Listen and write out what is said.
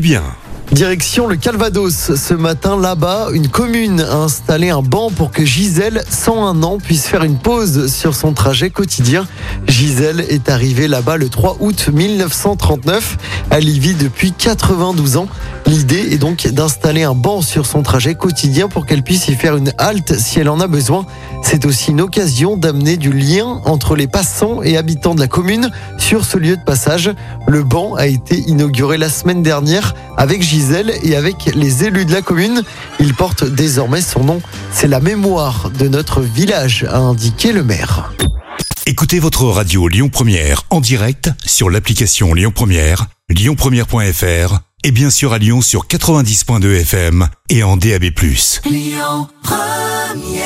bien. Direction le Calvados. Ce matin, là-bas, une commune a installé un banc pour que Gisèle, 101 ans, puisse faire une pause sur son trajet quotidien. Gisèle est arrivée là-bas le 3 août 1939. Elle y vit depuis 92 ans. L'idée est donc d'installer un banc sur son trajet quotidien pour qu'elle puisse y faire une halte si elle en a besoin. C'est aussi une occasion d'amener du lien entre les passants et habitants de la commune sur ce lieu de passage. Le banc a été inauguré la semaine dernière avec Gisèle et avec les élus de la commune. Il porte désormais son nom. C'est la mémoire de notre village, a indiqué le maire. Écoutez votre radio Lyon Première en direct sur l'application Lyon Première, lyonpremière.fr et bien sûr à Lyon sur 90.2 FM et en DAB+. Lyon Première